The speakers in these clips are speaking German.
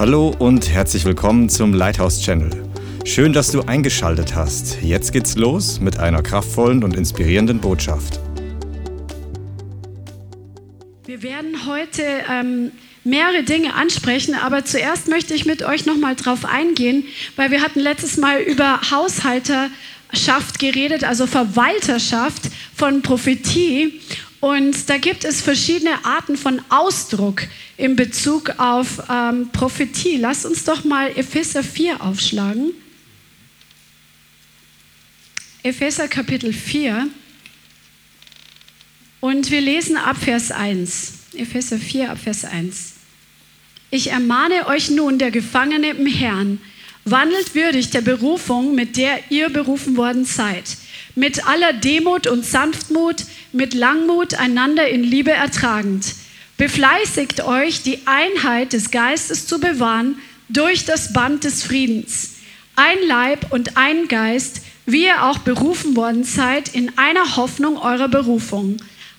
Hallo und herzlich willkommen zum Lighthouse Channel. Schön, dass du eingeschaltet hast. Jetzt geht's los mit einer kraftvollen und inspirierenden Botschaft. Wir werden heute ähm, mehrere Dinge ansprechen, aber zuerst möchte ich mit euch nochmal drauf eingehen, weil wir hatten letztes Mal über Haushalterschaft geredet, also Verwalterschaft von Prophetie. Und da gibt es verschiedene Arten von Ausdruck in Bezug auf ähm, Prophetie. Lasst uns doch mal Epheser 4 aufschlagen. Epheser Kapitel 4. Und wir lesen ab Vers 1. Epheser 4 ab Vers 1. Ich ermahne euch nun, der Gefangene im Herrn, wandelt würdig der Berufung, mit der ihr berufen worden seid mit aller Demut und Sanftmut, mit Langmut einander in Liebe ertragend. Befleißigt euch, die Einheit des Geistes zu bewahren durch das Band des Friedens. Ein Leib und ein Geist, wie ihr auch berufen worden seid, in einer Hoffnung eurer Berufung.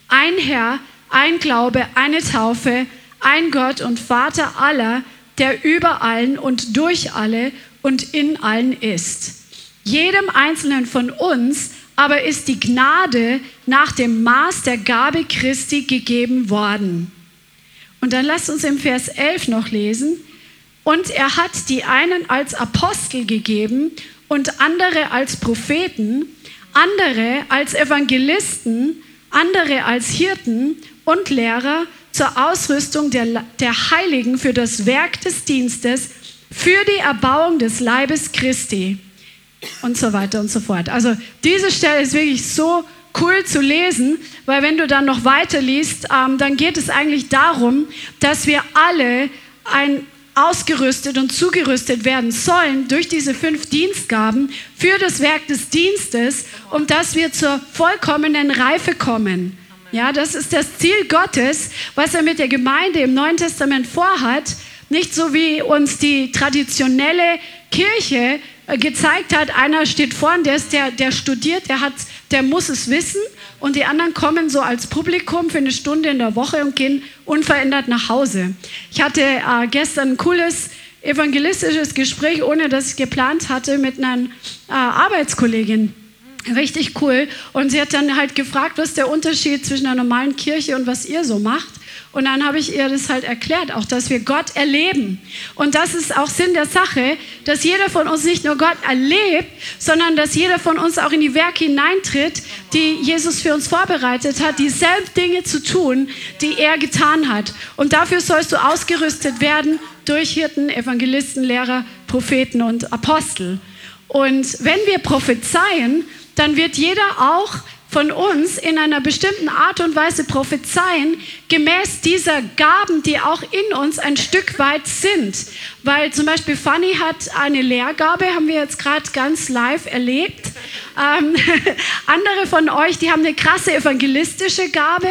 Ein Herr, ein Glaube, eine Taufe, ein Gott und Vater aller, der über allen und durch alle und in allen ist. Jedem Einzelnen von uns aber ist die Gnade nach dem Maß der Gabe Christi gegeben worden. Und dann lasst uns im Vers 11 noch lesen. Und er hat die einen als Apostel gegeben und andere als Propheten, andere als Evangelisten, andere als Hirten und Lehrer zur Ausrüstung der, der Heiligen für das Werk des Dienstes, für die Erbauung des Leibes Christi und so weiter und so fort. Also diese Stelle ist wirklich so cool zu lesen, weil wenn du dann noch weiter liest, ähm, dann geht es eigentlich darum, dass wir alle ein ausgerüstet und zugerüstet werden sollen durch diese fünf Dienstgaben für das Werk des Dienstes und dass wir zur vollkommenen Reife kommen. Ja, das ist das Ziel Gottes, was er mit der Gemeinde im Neuen Testament vorhat. Nicht so wie uns die traditionelle Kirche äh, gezeigt hat, einer steht vorne, der, ist der, der studiert, der, hat, der muss es wissen und die anderen kommen so als Publikum für eine Stunde in der Woche und gehen unverändert nach Hause. Ich hatte äh, gestern ein cooles evangelistisches Gespräch, ohne dass ich geplant hatte, mit einer äh, Arbeitskollegin. Richtig cool. Und sie hat dann halt gefragt, was der Unterschied zwischen einer normalen Kirche und was ihr so macht. Und dann habe ich ihr das halt erklärt, auch dass wir Gott erleben. Und das ist auch Sinn der Sache, dass jeder von uns nicht nur Gott erlebt, sondern dass jeder von uns auch in die Werke hineintritt, die Jesus für uns vorbereitet hat, dieselben Dinge zu tun, die er getan hat. Und dafür sollst du ausgerüstet werden durch Hirten, Evangelisten, Lehrer, Propheten und Apostel. Und wenn wir prophezeien, dann wird jeder auch von uns in einer bestimmten Art und Weise prophezeien, gemäß dieser Gaben, die auch in uns ein Stück weit sind. Weil zum Beispiel Fanny hat eine Lehrgabe, haben wir jetzt gerade ganz live erlebt. Ähm, andere von euch, die haben eine krasse evangelistische Gabe.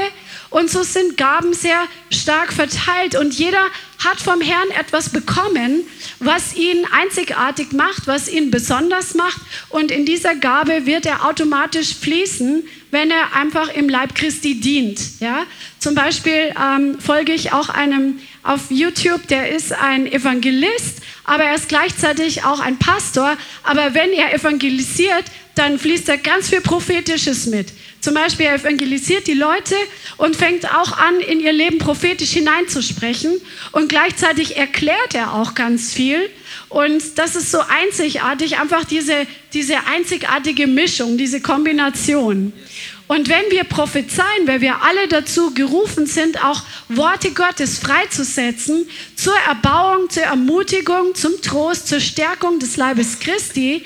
Und so sind Gaben sehr stark verteilt und jeder hat vom Herrn etwas bekommen, was ihn einzigartig macht, was ihn besonders macht. Und in dieser Gabe wird er automatisch fließen, wenn er einfach im Leib Christi dient. Ja? Zum Beispiel ähm, folge ich auch einem auf YouTube, der ist ein Evangelist, aber er ist gleichzeitig auch ein Pastor. Aber wenn er evangelisiert, dann fließt da ganz viel Prophetisches mit. Zum Beispiel, er evangelisiert die Leute und fängt auch an, in ihr Leben prophetisch hineinzusprechen. Und gleichzeitig erklärt er auch ganz viel. Und das ist so einzigartig, einfach diese, diese einzigartige Mischung, diese Kombination. Und wenn wir prophezeien, weil wir alle dazu gerufen sind, auch Worte Gottes freizusetzen, zur Erbauung, zur Ermutigung, zum Trost, zur Stärkung des Leibes Christi,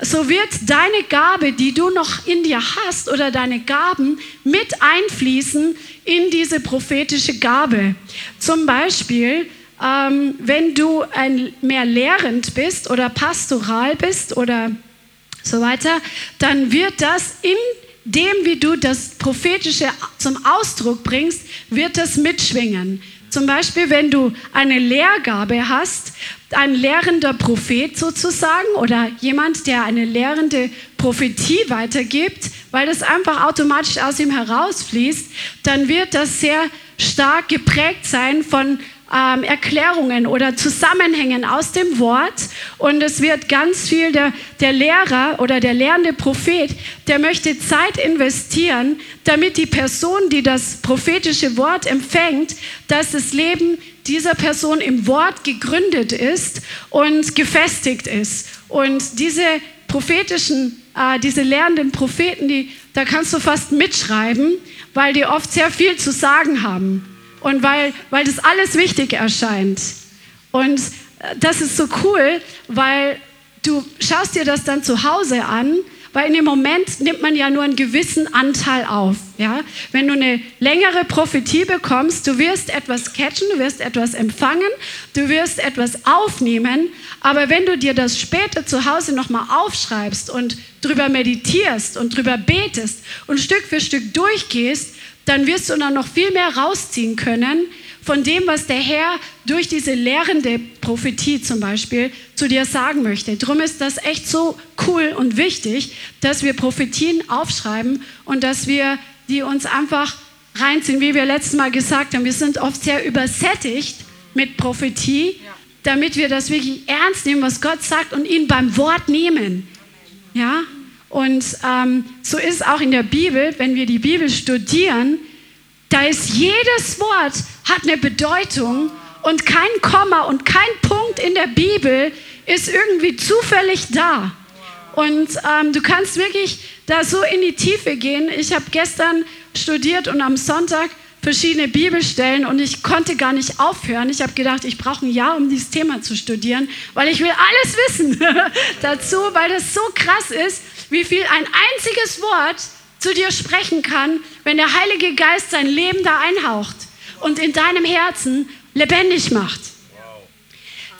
so wird deine Gabe, die du noch in dir hast, oder deine Gaben mit einfließen in diese prophetische Gabe. Zum Beispiel, ähm, wenn du ein, mehr lehrend bist oder pastoral bist oder so weiter, dann wird das in dem, wie du das Prophetische zum Ausdruck bringst, wird das mitschwingen. Zum Beispiel, wenn du eine Lehrgabe hast, ein lehrender Prophet sozusagen oder jemand, der eine lehrende Prophetie weitergibt, weil das einfach automatisch aus ihm herausfließt, dann wird das sehr stark geprägt sein von ähm, Erklärungen oder Zusammenhängen aus dem Wort. Und es wird ganz viel, der, der Lehrer oder der lehrende Prophet, der möchte Zeit investieren, damit die Person, die das prophetische Wort empfängt, dass das Leben dieser Person im Wort gegründet ist und gefestigt ist. Und diese prophetischen, äh, diese lehrenden Propheten, die, da kannst du fast mitschreiben, weil die oft sehr viel zu sagen haben und weil, weil das alles wichtig erscheint. Und äh, das ist so cool, weil du schaust dir das dann zu Hause an weil in dem Moment nimmt man ja nur einen gewissen Anteil auf. Ja? Wenn du eine längere Prophetie bekommst, du wirst etwas catchen, du wirst etwas empfangen, du wirst etwas aufnehmen, aber wenn du dir das später zu Hause nochmal aufschreibst und drüber meditierst und drüber betest und Stück für Stück durchgehst, dann wirst du dann noch viel mehr rausziehen können, von dem, was der Herr durch diese lehrende Prophetie zum Beispiel zu dir sagen möchte. Darum ist das echt so cool und wichtig, dass wir Prophetien aufschreiben und dass wir die uns einfach reinziehen, wie wir letztes Mal gesagt haben. Wir sind oft sehr übersättigt mit Prophetie, damit wir das wirklich ernst nehmen, was Gott sagt und ihn beim Wort nehmen. Ja? Und ähm, so ist auch in der Bibel, wenn wir die Bibel studieren, da ist jedes Wort hat eine Bedeutung und kein Komma und kein Punkt in der Bibel ist irgendwie zufällig da. Und ähm, du kannst wirklich da so in die Tiefe gehen. Ich habe gestern studiert und am Sonntag verschiedene Bibelstellen und ich konnte gar nicht aufhören. Ich habe gedacht, ich brauche ein Jahr, um dieses Thema zu studieren, weil ich will alles wissen dazu, weil das so krass ist, wie viel ein einziges Wort zu dir sprechen kann, wenn der Heilige Geist sein Leben da einhaucht und in deinem Herzen lebendig macht.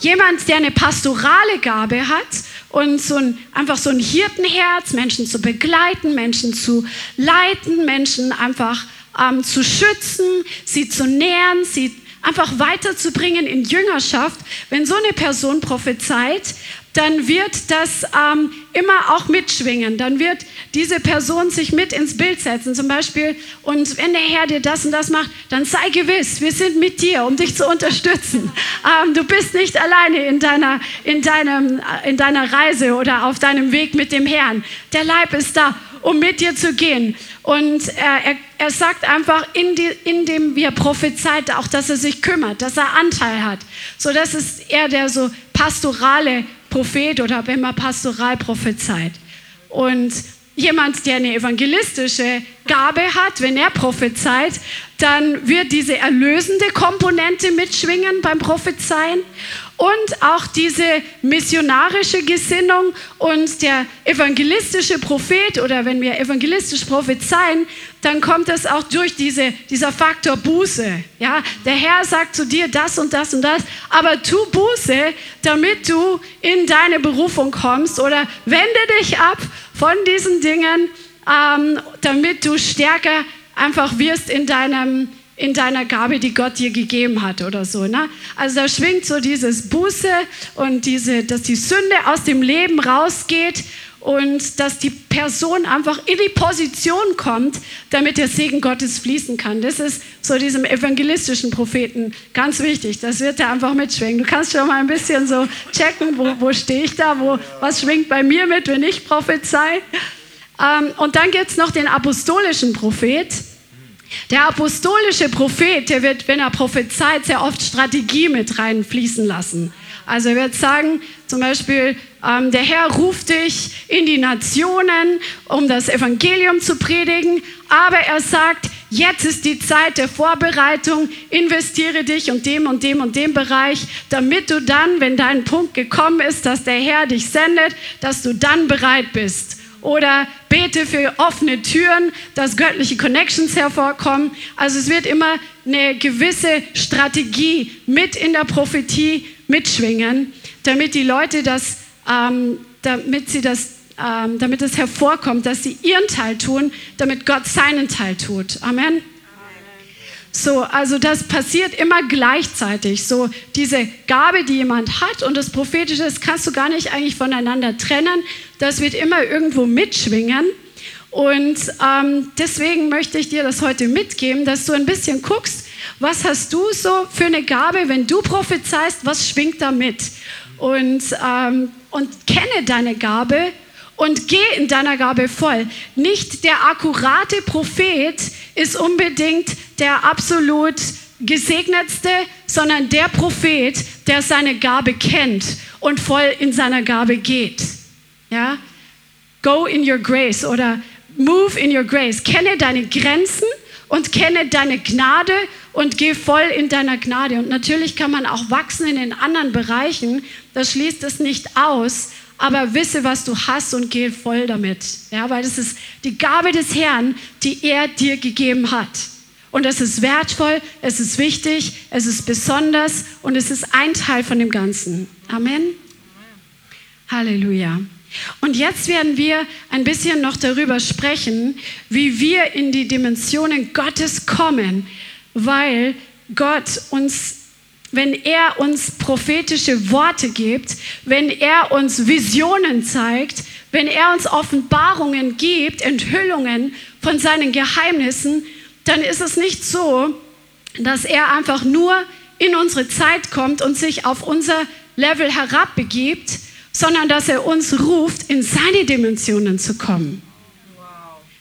Jemand, der eine pastorale Gabe hat und so ein, einfach so ein Hirtenherz, Menschen zu begleiten, Menschen zu leiten, Menschen einfach ähm, zu schützen, sie zu nähren, sie einfach weiterzubringen in Jüngerschaft. Wenn so eine Person prophezeit, dann wird das ähm, immer auch mitschwingen. Dann wird diese Person sich mit ins Bild setzen, zum Beispiel. Und wenn der Herr dir das und das macht, dann sei gewiss, wir sind mit dir, um dich zu unterstützen. Ähm, du bist nicht alleine in deiner, in, deinem, äh, in deiner Reise oder auf deinem Weg mit dem Herrn. Der Leib ist da, um mit dir zu gehen. Und er, er, er sagt einfach, in, die, in dem wir prophezeit, auch, dass er sich kümmert, dass er Anteil hat. So, das ist er, der so pastorale Prophet oder wenn man pastoral prophezeit. Und jemand, der eine evangelistische Gabe hat, wenn er prophezeit, dann wird diese erlösende Komponente mitschwingen beim Prophezeien und auch diese missionarische Gesinnung und der evangelistische Prophet oder wenn wir evangelistisch prophezeien, dann kommt es auch durch diese, dieser Faktor Buße. Ja, der Herr sagt zu dir das und das und das, aber tu Buße, damit du in deine Berufung kommst oder wende dich ab von diesen Dingen, ähm, damit du stärker einfach wirst in deinem in deiner Gabe, die Gott dir gegeben hat oder so. Ne? Also da schwingt so dieses Buße und diese, dass die Sünde aus dem Leben rausgeht und dass die Person einfach in die Position kommt, damit der Segen Gottes fließen kann. Das ist so diesem evangelistischen Propheten ganz wichtig. Das wird da einfach mitschwingen. Du kannst schon mal ein bisschen so checken, wo, wo stehe ich da, wo, was schwingt bei mir mit, wenn ich prophezei. Ähm, und dann gibt es noch den apostolischen Prophet. Der apostolische Prophet, der wird, wenn er prophezeit, sehr oft Strategie mit reinfließen lassen. Also er wird sagen, zum Beispiel, ähm, der Herr ruft dich in die Nationen, um das Evangelium zu predigen, aber er sagt, jetzt ist die Zeit der Vorbereitung, investiere dich und dem und dem und dem Bereich, damit du dann, wenn dein Punkt gekommen ist, dass der Herr dich sendet, dass du dann bereit bist oder bete für offene Türen, dass göttliche Connections hervorkommen. Also es wird immer eine gewisse Strategie mit in der Prophetie mitschwingen, damit die Leute das, ähm, damit sie das, ähm, damit es hervorkommt, dass sie ihren Teil tun, damit Gott seinen Teil tut. Amen. So, also das passiert immer gleichzeitig. So, diese Gabe, die jemand hat und das Prophetische, das kannst du gar nicht eigentlich voneinander trennen. Das wird immer irgendwo mitschwingen. Und ähm, deswegen möchte ich dir das heute mitgeben, dass du ein bisschen guckst, Was hast du so für eine Gabe, wenn du prophezeist, was schwingt da mit? Und, ähm, und kenne deine Gabe und geh in deiner Gabe voll. Nicht der akkurate Prophet ist unbedingt der absolut gesegnetste, sondern der Prophet, der seine Gabe kennt und voll in seiner Gabe geht. Ja? Go in your grace oder move in your grace. Kenne deine Grenzen und kenne deine Gnade und geh voll in deiner Gnade. Und natürlich kann man auch wachsen in den anderen Bereichen. Das schließt es nicht aus. Aber wisse, was du hast und geh voll damit. Ja, weil das ist die Gabe des Herrn, die er dir gegeben hat. Und es ist wertvoll, es ist wichtig, es ist besonders und es ist ein Teil von dem Ganzen. Amen. Halleluja. Und jetzt werden wir ein bisschen noch darüber sprechen, wie wir in die Dimensionen Gottes kommen, weil Gott uns, wenn er uns prophetische Worte gibt, wenn er uns Visionen zeigt, wenn er uns Offenbarungen gibt, Enthüllungen von seinen Geheimnissen, dann ist es nicht so, dass er einfach nur in unsere Zeit kommt und sich auf unser Level herabbegibt, sondern dass er uns ruft, in seine Dimensionen zu kommen.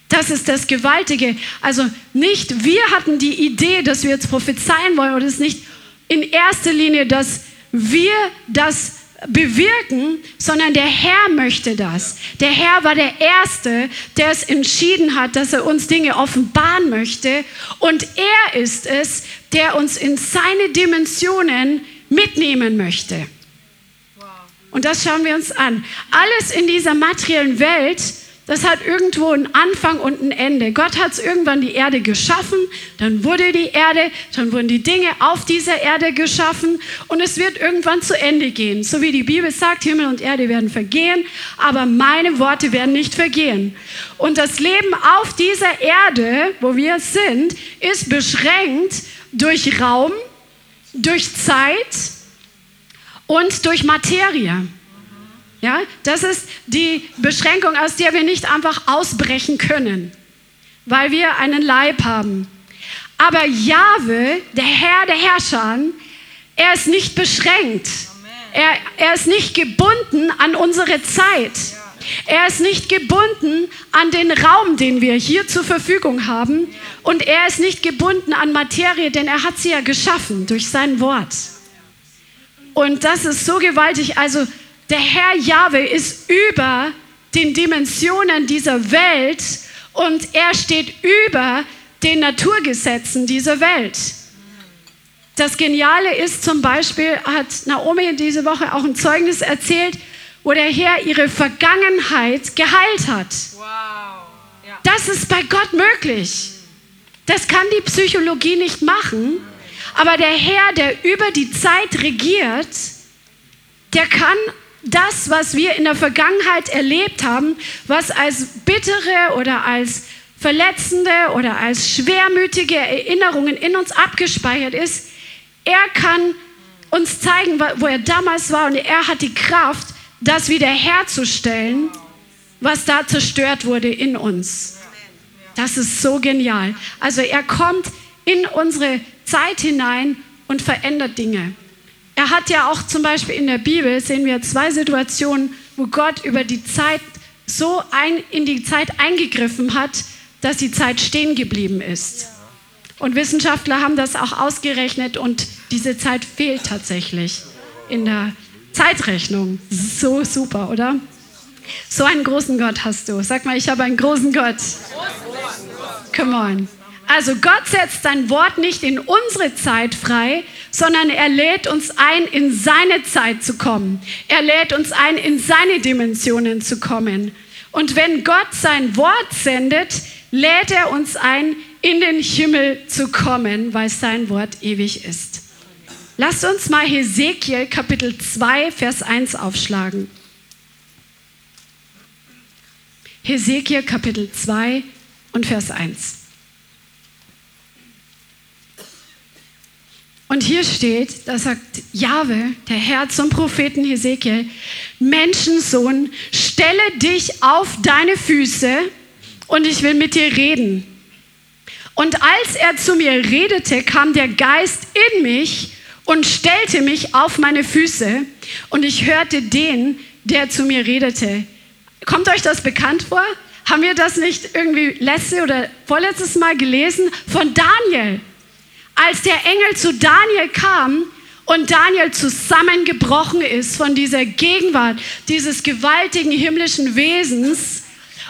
Das ist das Gewaltige. Also nicht wir hatten die Idee, dass wir jetzt prophezeien wollen, oder es ist nicht in erster Linie, dass wir das bewirken, sondern der Herr möchte das. Der Herr war der Erste, der es entschieden hat, dass er uns Dinge offenbaren möchte. Und er ist es, der uns in seine Dimensionen mitnehmen möchte. Und das schauen wir uns an. Alles in dieser materiellen Welt, das hat irgendwo einen Anfang und ein Ende. Gott hat irgendwann die Erde geschaffen, dann wurde die Erde, dann wurden die Dinge auf dieser Erde geschaffen und es wird irgendwann zu Ende gehen. So wie die Bibel sagt, Himmel und Erde werden vergehen, aber meine Worte werden nicht vergehen. Und das Leben auf dieser Erde, wo wir sind, ist beschränkt durch Raum, durch Zeit, und durch Materie. Ja, das ist die Beschränkung, aus der wir nicht einfach ausbrechen können, weil wir einen Leib haben. Aber Jahwe, der Herr der Herrscher, er ist nicht beschränkt. Er, er ist nicht gebunden an unsere Zeit. Er ist nicht gebunden an den Raum, den wir hier zur Verfügung haben. Und er ist nicht gebunden an Materie, denn er hat sie ja geschaffen durch sein Wort. Und das ist so gewaltig. Also der Herr Jahwe ist über den Dimensionen dieser Welt und er steht über den Naturgesetzen dieser Welt. Das Geniale ist zum Beispiel, hat Naomi diese Woche auch ein Zeugnis erzählt, wo der Herr ihre Vergangenheit geheilt hat. Wow. Ja. Das ist bei Gott möglich. Das kann die Psychologie nicht machen. Aber der Herr, der über die Zeit regiert, der kann das, was wir in der Vergangenheit erlebt haben, was als bittere oder als verletzende oder als schwermütige Erinnerungen in uns abgespeichert ist, er kann uns zeigen, wo er damals war und er hat die Kraft, das wiederherzustellen, was da zerstört wurde in uns. Das ist so genial. Also er kommt in unsere Zeit hinein und verändert Dinge. Er hat ja auch zum Beispiel in der Bibel, sehen wir zwei Situationen, wo Gott über die Zeit so ein, in die Zeit eingegriffen hat, dass die Zeit stehen geblieben ist. Und Wissenschaftler haben das auch ausgerechnet und diese Zeit fehlt tatsächlich in der Zeitrechnung. So super, oder? So einen großen Gott hast du. Sag mal, ich habe einen großen Gott. Come on. Also Gott setzt sein Wort nicht in unsere Zeit frei, sondern er lädt uns ein, in seine Zeit zu kommen. Er lädt uns ein, in seine Dimensionen zu kommen. Und wenn Gott sein Wort sendet, lädt er uns ein, in den Himmel zu kommen, weil sein Wort ewig ist. Lasst uns mal Hesekiel Kapitel 2, Vers 1 aufschlagen. Hesekiel Kapitel 2 und Vers 1. Und hier steht, da sagt Jahwe, der Herr zum Propheten Hesekiel, Menschensohn, stelle dich auf deine Füße und ich will mit dir reden. Und als er zu mir redete, kam der Geist in mich und stellte mich auf meine Füße und ich hörte den, der zu mir redete. Kommt euch das bekannt vor? Haben wir das nicht irgendwie letzte oder vorletztes Mal gelesen von Daniel? Als der Engel zu Daniel kam und Daniel zusammengebrochen ist von dieser Gegenwart dieses gewaltigen himmlischen Wesens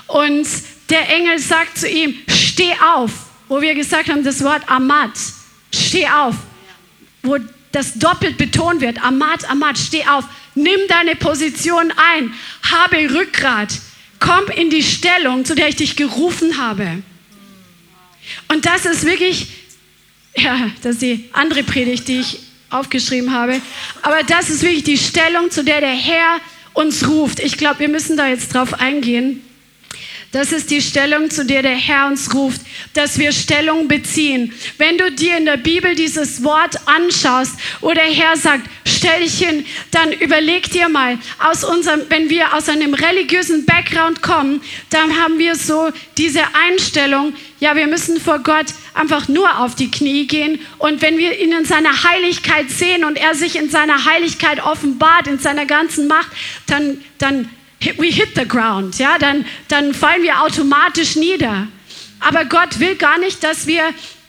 und der Engel sagt zu ihm, steh auf, wo wir gesagt haben, das Wort Amat, steh auf, wo das doppelt betont wird, Amat, Amat, steh auf, nimm deine Position ein, habe Rückgrat, komm in die Stellung, zu der ich dich gerufen habe. Und das ist wirklich, ja, das ist die andere Predigt, die ich aufgeschrieben habe, aber das ist wirklich die Stellung, zu der der Herr uns ruft. Ich glaube, wir müssen da jetzt drauf eingehen. Das ist die Stellung, zu der der Herr uns ruft, dass wir Stellung beziehen. Wenn du dir in der Bibel dieses Wort anschaust, wo der Herr sagt, stell dich hin, dann überleg dir mal, aus unserem, wenn wir aus einem religiösen Background kommen, dann haben wir so diese Einstellung, ja, wir müssen vor Gott einfach nur auf die Knie gehen. Und wenn wir ihn in seiner Heiligkeit sehen und er sich in seiner Heiligkeit offenbart, in seiner ganzen Macht, dann, dann we hit the ground, ja, dann, dann fallen wir automatisch nieder. Aber Gott will gar nicht, dass wir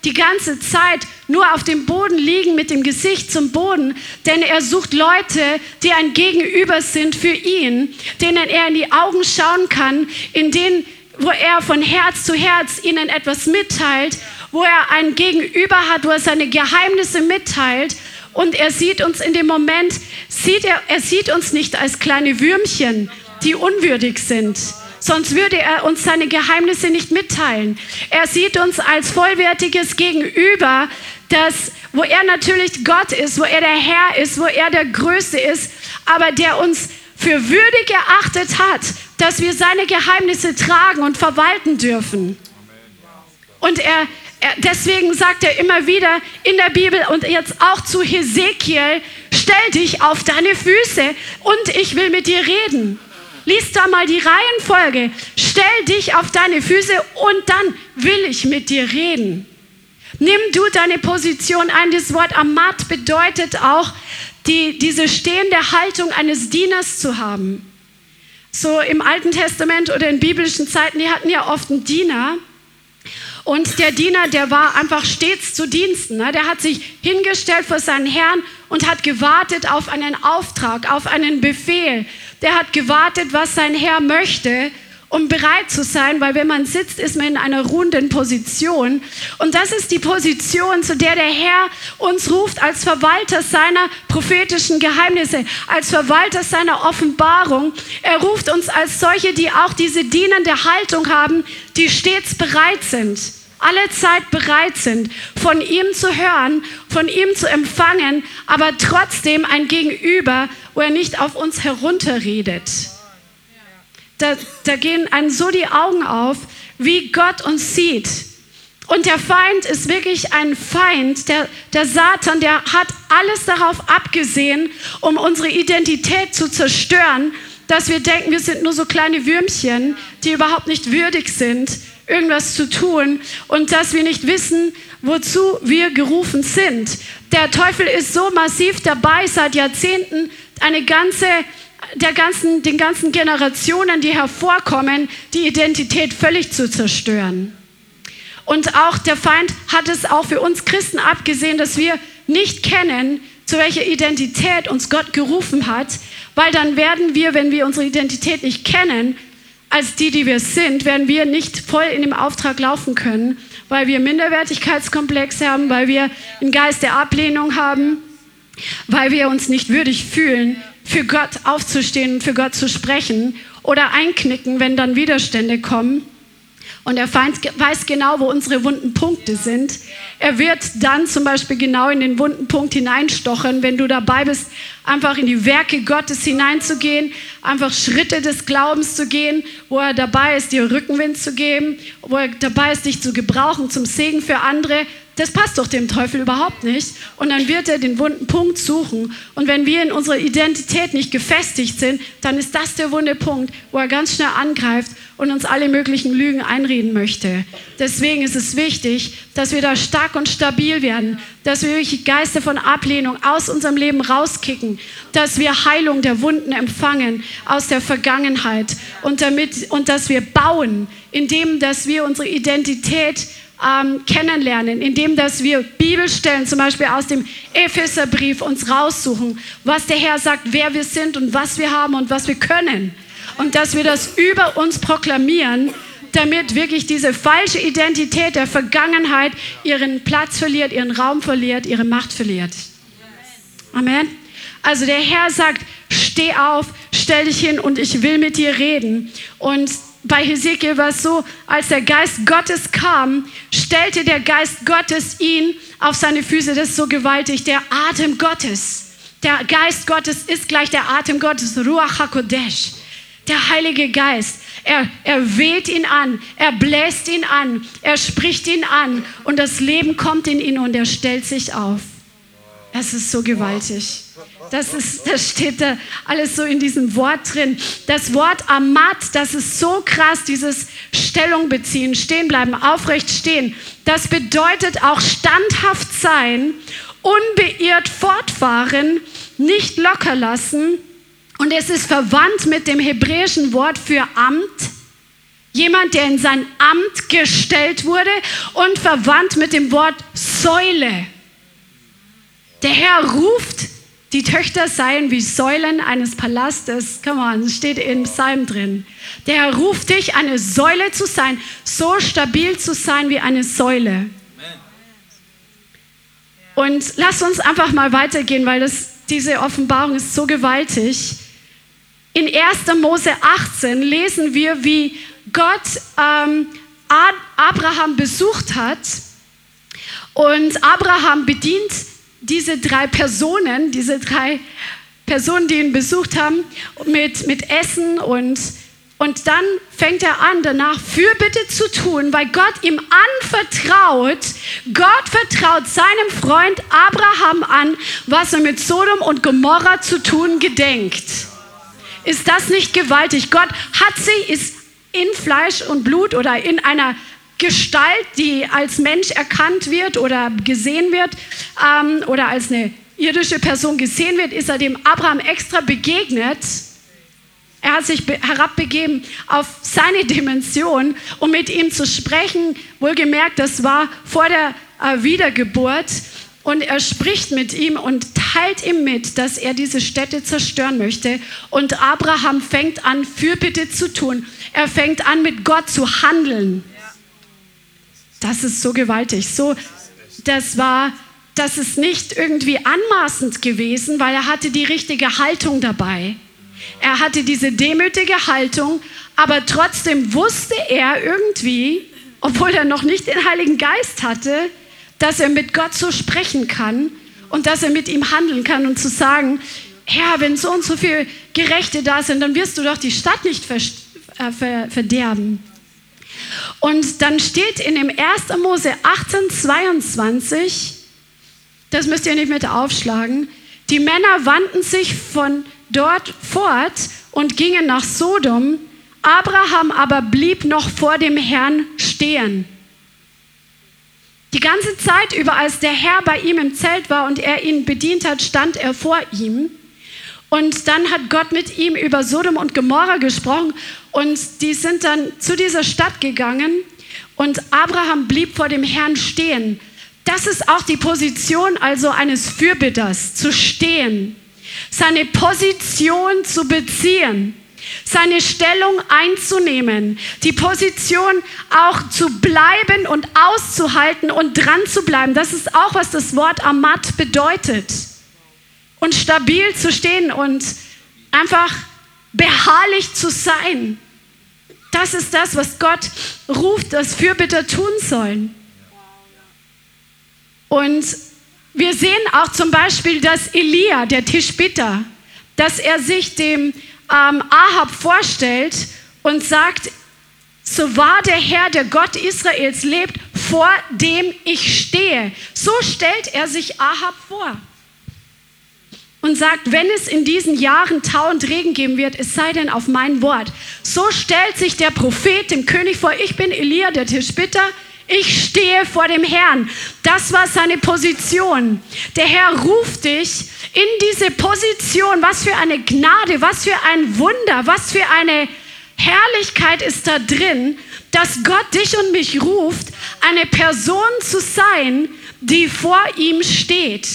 die ganze Zeit nur auf dem Boden liegen mit dem Gesicht zum Boden, denn er sucht Leute, die ein Gegenüber sind für ihn, denen er in die Augen schauen kann, in denen, wo er von Herz zu Herz ihnen etwas mitteilt, wo er ein Gegenüber hat, wo er seine Geheimnisse mitteilt und er sieht uns in dem Moment, sieht er, er sieht uns nicht als kleine Würmchen, die unwürdig sind. Sonst würde er uns seine Geheimnisse nicht mitteilen. Er sieht uns als vollwertiges Gegenüber, das, wo er natürlich Gott ist, wo er der Herr ist, wo er der Größte ist, aber der uns für würdig erachtet hat, dass wir seine Geheimnisse tragen und verwalten dürfen. Und er, er, deswegen sagt er immer wieder in der Bibel und jetzt auch zu Hesekiel, stell dich auf deine Füße und ich will mit dir reden. Lies da mal die Reihenfolge. Stell dich auf deine Füße und dann will ich mit dir reden. Nimm du deine Position ein. Das Wort Amat bedeutet auch, die, diese stehende Haltung eines Dieners zu haben. So im Alten Testament oder in biblischen Zeiten, die hatten ja oft einen Diener. Und der Diener, der war einfach stets zu Diensten. Ne? Der hat sich hingestellt vor seinen Herrn und hat gewartet auf einen Auftrag, auf einen Befehl der hat gewartet, was sein Herr möchte, um bereit zu sein, weil wenn man sitzt, ist man in einer ruhenden Position. Und das ist die Position, zu der der Herr uns ruft als Verwalter seiner prophetischen Geheimnisse, als Verwalter seiner Offenbarung. Er ruft uns als solche, die auch diese dienende Haltung haben, die stets bereit sind alle Zeit bereit sind, von ihm zu hören, von ihm zu empfangen, aber trotzdem ein Gegenüber, wo er nicht auf uns herunterredet. Da, da gehen einem so die Augen auf, wie Gott uns sieht. Und der Feind ist wirklich ein Feind. Der, der Satan, der hat alles darauf abgesehen, um unsere Identität zu zerstören, dass wir denken, wir sind nur so kleine Würmchen, die überhaupt nicht würdig sind, irgendwas zu tun und dass wir nicht wissen, wozu wir gerufen sind. Der Teufel ist so massiv dabei seit Jahrzehnten, eine ganze, der ganzen, den ganzen Generationen, die hervorkommen, die Identität völlig zu zerstören. Und auch der Feind hat es auch für uns Christen abgesehen, dass wir nicht kennen, zu welcher Identität uns Gott gerufen hat, weil dann werden wir, wenn wir unsere Identität nicht kennen, als die, die wir sind, werden wir nicht voll in dem Auftrag laufen können, weil wir Minderwertigkeitskomplexe haben, weil wir einen Geist der Ablehnung haben, weil wir uns nicht würdig fühlen, für Gott aufzustehen und für Gott zu sprechen oder einknicken, wenn dann Widerstände kommen. Und der Feind weiß genau, wo unsere wunden Punkte sind. Er wird dann zum Beispiel genau in den wunden Punkt hineinstochen, wenn du dabei bist, einfach in die Werke Gottes hineinzugehen, einfach Schritte des Glaubens zu gehen, wo er dabei ist, dir Rückenwind zu geben, wo er dabei ist, dich zu gebrauchen zum Segen für andere. Das passt doch dem Teufel überhaupt nicht. Und dann wird er den wunden Punkt suchen. Und wenn wir in unserer Identität nicht gefestigt sind, dann ist das der wunde Punkt, wo er ganz schnell angreift und uns alle möglichen Lügen einreden möchte. Deswegen ist es wichtig, dass wir da stark und stabil werden, dass wir wirklich Geister von Ablehnung aus unserem Leben rauskicken, dass wir Heilung der Wunden empfangen aus der Vergangenheit und, damit, und dass wir bauen, indem dass wir unsere Identität ähm, kennenlernen, indem dass wir Bibelstellen zum Beispiel aus dem Epheserbrief uns raussuchen, was der Herr sagt, wer wir sind und was wir haben und was wir können. Und dass wir das über uns proklamieren, damit wirklich diese falsche Identität der Vergangenheit ihren Platz verliert, ihren Raum verliert, ihre Macht verliert. Amen. Also der Herr sagt, steh auf, stell dich hin und ich will mit dir reden. Und bei Hesekiel war es so, als der Geist Gottes kam, stellte der Geist Gottes ihn auf seine Füße. Das ist so gewaltig. Der Atem Gottes. Der Geist Gottes ist gleich der Atem Gottes. Ruach HaKodesh. Der Heilige Geist. Er, er weht ihn an. Er bläst ihn an. Er spricht ihn an. Und das Leben kommt in ihn und er stellt sich auf. Es ist so gewaltig. Das, ist, das steht da alles so in diesem Wort drin. Das Wort Amat, das ist so krass, dieses Stellung beziehen, stehen bleiben, aufrecht stehen. Das bedeutet auch standhaft sein, unbeirrt fortfahren, nicht locker lassen. Und es ist verwandt mit dem hebräischen Wort für Amt. Jemand, der in sein Amt gestellt wurde und verwandt mit dem Wort Säule. Der Herr ruft, die Töchter seien wie Säulen eines Palastes. Come on, steht im Psalm drin. Der Herr ruft dich, eine Säule zu sein, so stabil zu sein wie eine Säule. Und lass uns einfach mal weitergehen, weil das, diese Offenbarung ist so gewaltig. In 1. Mose 18 lesen wir, wie Gott ähm, Abraham besucht hat und Abraham bedient diese drei Personen, diese drei Personen, die ihn besucht haben, mit, mit Essen und, und dann fängt er an, danach Fürbitte zu tun, weil Gott ihm anvertraut, Gott vertraut seinem Freund Abraham an, was er mit Sodom und Gomorra zu tun gedenkt. Ist das nicht gewaltig? Gott hat sie, ist in Fleisch und Blut oder in einer Gestalt, die als Mensch erkannt wird oder gesehen wird ähm, oder als eine irdische Person gesehen wird, ist er dem Abraham extra begegnet. Er hat sich herabbegeben auf seine Dimension, um mit ihm zu sprechen. Wohlgemerkt, das war vor der äh, Wiedergeburt. Und er spricht mit ihm und teilt ihm mit, dass er diese Städte zerstören möchte. Und Abraham fängt an, Fürbitte zu tun. Er fängt an, mit Gott zu handeln. Das ist so gewaltig. So, das war, das ist nicht irgendwie anmaßend gewesen, weil er hatte die richtige Haltung dabei. Er hatte diese demütige Haltung, aber trotzdem wusste er irgendwie, obwohl er noch nicht den Heiligen Geist hatte, dass er mit Gott so sprechen kann und dass er mit ihm handeln kann und zu sagen, Herr, wenn so und so viele Gerechte da sind, dann wirst du doch die Stadt nicht äh, verderben. Und dann steht in dem 1. Mose 18, 22, das müsst ihr nicht mit aufschlagen, die Männer wandten sich von dort fort und gingen nach Sodom, Abraham aber blieb noch vor dem Herrn stehen. Die ganze Zeit über, als der Herr bei ihm im Zelt war und er ihn bedient hat, stand er vor ihm. Und dann hat Gott mit ihm über Sodom und Gomorra gesprochen und die sind dann zu dieser Stadt gegangen und Abraham blieb vor dem Herrn stehen. Das ist auch die Position also eines Fürbitters, zu stehen, seine Position zu beziehen, seine Stellung einzunehmen, die Position auch zu bleiben und auszuhalten und dran zu bleiben. Das ist auch, was das Wort Amat bedeutet und stabil zu stehen und einfach beharrlich zu sein. Das ist das, was Gott ruft, dass Fürbitter tun sollen. Und wir sehen auch zum Beispiel, dass Elia, der Tischbitter, dass er sich dem ähm, Ahab vorstellt und sagt, so wahr der Herr, der Gott Israels lebt, vor dem ich stehe. So stellt er sich Ahab vor und sagt, wenn es in diesen Jahren Tau und Regen geben wird, es sei denn auf mein Wort. So stellt sich der Prophet dem König vor, ich bin Elia, der Tischbitter, ich stehe vor dem Herrn. Das war seine Position. Der Herr ruft dich in diese Position. Was für eine Gnade, was für ein Wunder, was für eine Herrlichkeit ist da drin, dass Gott dich und mich ruft, eine Person zu sein, die vor ihm steht.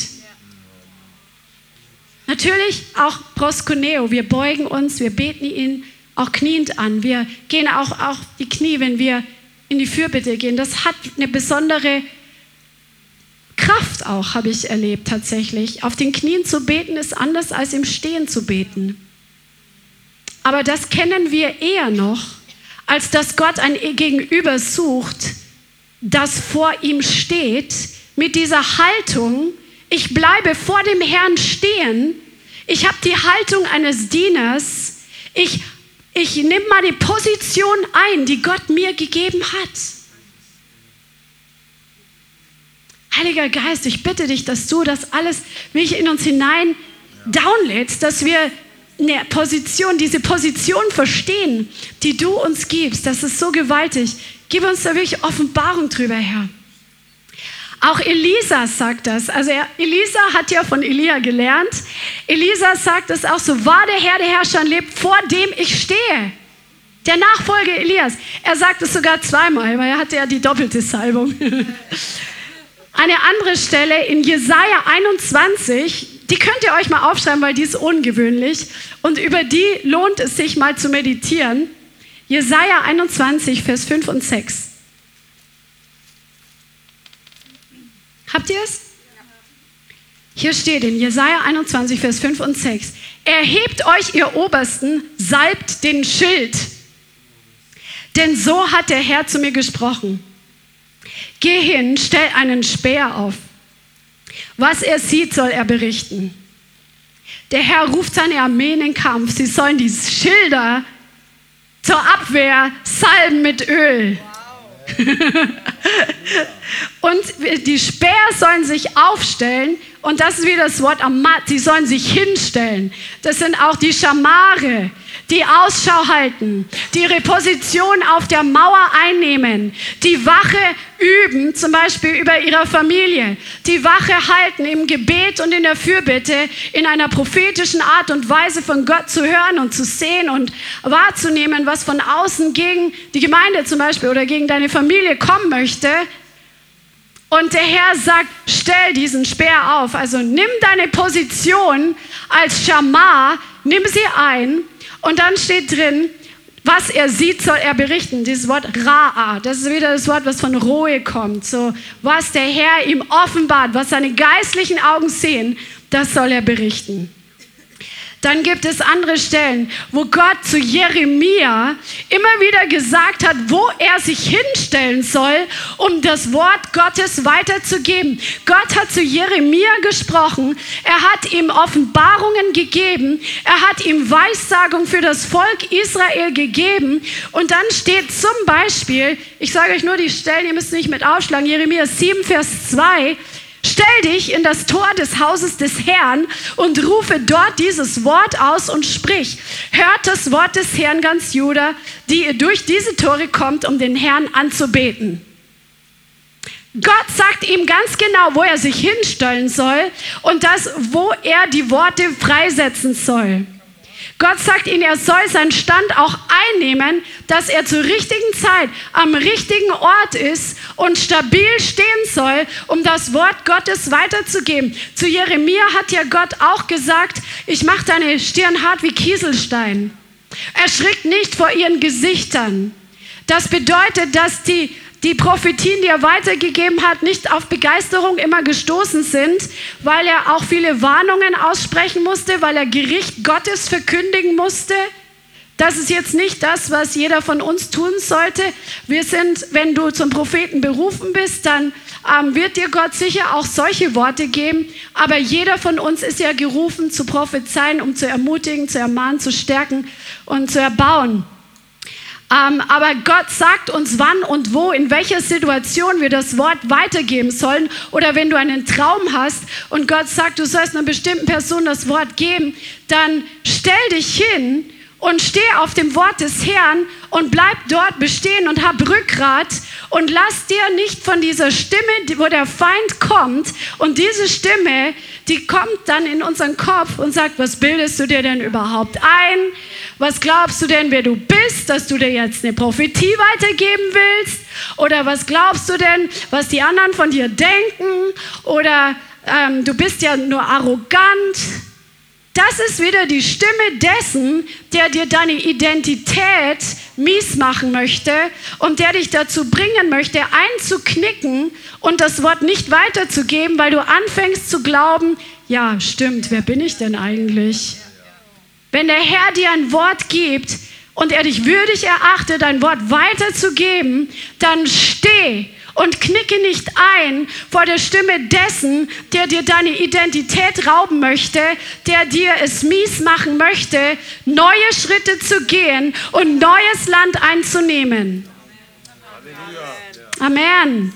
Natürlich auch proskuneo. Wir beugen uns, wir beten ihn auch kniend an. Wir gehen auch auf die Knie, wenn wir in die Fürbitte gehen. Das hat eine besondere Kraft auch, habe ich erlebt tatsächlich. Auf den Knien zu beten ist anders als im Stehen zu beten. Aber das kennen wir eher noch, als dass Gott ein Gegenüber sucht, das vor ihm steht, mit dieser Haltung, ich bleibe vor dem Herrn stehen, ich habe die Haltung eines Dieners, ich, ich nehme die Position ein, die Gott mir gegeben hat. Heiliger Geist, ich bitte dich, dass du das alles mich in uns hinein downlädst, dass wir eine Position, diese Position verstehen, die du uns gibst. Das ist so gewaltig. Gib uns da wirklich Offenbarung drüber, Herr. Auch Elisa sagt das. Also er, Elisa hat ja von Elia gelernt. Elisa sagt es auch so, war der Herr, der Herrscher lebt, vor dem ich stehe. Der Nachfolger Elias. Er sagt es sogar zweimal, weil er hatte ja die doppelte Salbung. Eine andere Stelle in Jesaja 21, die könnt ihr euch mal aufschreiben, weil die ist ungewöhnlich. Und über die lohnt es sich mal zu meditieren. Jesaja 21, Vers 5 und 6. Habt ihr es? Hier steht in Jesaja 21, Vers 5 und 6. Erhebt euch, ihr Obersten, salbt den Schild. Denn so hat der Herr zu mir gesprochen. Geh hin, stell einen Speer auf. Was er sieht, soll er berichten. Der Herr ruft seine Armee in den Kampf. Sie sollen die Schilder zur Abwehr salben mit Öl. und die Speer sollen sich aufstellen. Und das ist wieder das Wort Amat. Sie sollen sich hinstellen. Das sind auch die Schamare die Ausschau halten, die ihre Position auf der Mauer einnehmen, die Wache üben, zum Beispiel über ihre Familie, die Wache halten im Gebet und in der Fürbitte, in einer prophetischen Art und Weise von Gott zu hören und zu sehen und wahrzunehmen, was von außen gegen die Gemeinde zum Beispiel oder gegen deine Familie kommen möchte. Und der Herr sagt, stell diesen Speer auf. Also nimm deine Position als Schamar, nimm sie ein und dann steht drin, was er sieht, soll er berichten. Dieses Wort Ra'a, das ist wieder das Wort, was von Rohe kommt. So, was der Herr ihm offenbart, was seine geistlichen Augen sehen, das soll er berichten. Dann gibt es andere Stellen, wo Gott zu Jeremia immer wieder gesagt hat, wo er sich hinstellen soll, um das Wort Gottes weiterzugeben. Gott hat zu Jeremia gesprochen, er hat ihm Offenbarungen gegeben, er hat ihm Weissagung für das Volk Israel gegeben. Und dann steht zum Beispiel, ich sage euch nur die Stellen, ihr müsst nicht mit aufschlagen, Jeremia 7, Vers 2, Stell dich in das Tor des Hauses des Herrn und rufe dort dieses Wort aus und sprich. Hört das Wort des Herrn ganz Juda, die ihr durch diese Tore kommt, um den Herrn anzubeten. Gott sagt ihm ganz genau, wo er sich hinstellen soll und das, wo er die Worte freisetzen soll. Gott sagt ihm, er soll seinen Stand auch einnehmen, dass er zur richtigen Zeit am richtigen Ort ist und stabil stehen soll, um das Wort Gottes weiterzugeben. Zu Jeremia hat ja Gott auch gesagt, ich mache deine Stirn hart wie Kieselstein. Erschrickt nicht vor ihren Gesichtern. Das bedeutet, dass die die Prophetien, die er weitergegeben hat, nicht auf Begeisterung immer gestoßen sind, weil er auch viele Warnungen aussprechen musste, weil er Gericht Gottes verkündigen musste. Das ist jetzt nicht das, was jeder von uns tun sollte. Wir sind, wenn du zum Propheten berufen bist, dann ähm, wird dir Gott sicher auch solche Worte geben. Aber jeder von uns ist ja gerufen zu prophezeien, um zu ermutigen, zu ermahnen, zu stärken und zu erbauen. Ähm, aber Gott sagt uns, wann und wo, in welcher Situation wir das Wort weitergeben sollen. Oder wenn du einen Traum hast und Gott sagt, du sollst einer bestimmten Person das Wort geben, dann stell dich hin und steh auf dem Wort des Herrn und bleib dort bestehen und hab Rückgrat und lass dir nicht von dieser Stimme, wo der Feind kommt und diese Stimme, die kommt dann in unseren Kopf und sagt, was bildest du dir denn überhaupt ein? Was glaubst du denn, wer du bist, dass du dir jetzt eine Prophetie weitergeben willst? Oder was glaubst du denn, was die anderen von dir denken? Oder ähm, du bist ja nur arrogant. Das ist wieder die Stimme dessen, der dir deine Identität mies machen möchte und der dich dazu bringen möchte, einzuknicken und das Wort nicht weiterzugeben, weil du anfängst zu glauben, ja, stimmt, wer bin ich denn eigentlich? Wenn der Herr dir ein Wort gibt und er dich würdig erachtet, dein Wort weiterzugeben, dann steh und knicke nicht ein vor der Stimme dessen, der dir deine Identität rauben möchte, der dir es mies machen möchte, neue Schritte zu gehen und neues Land einzunehmen. Amen. Amen.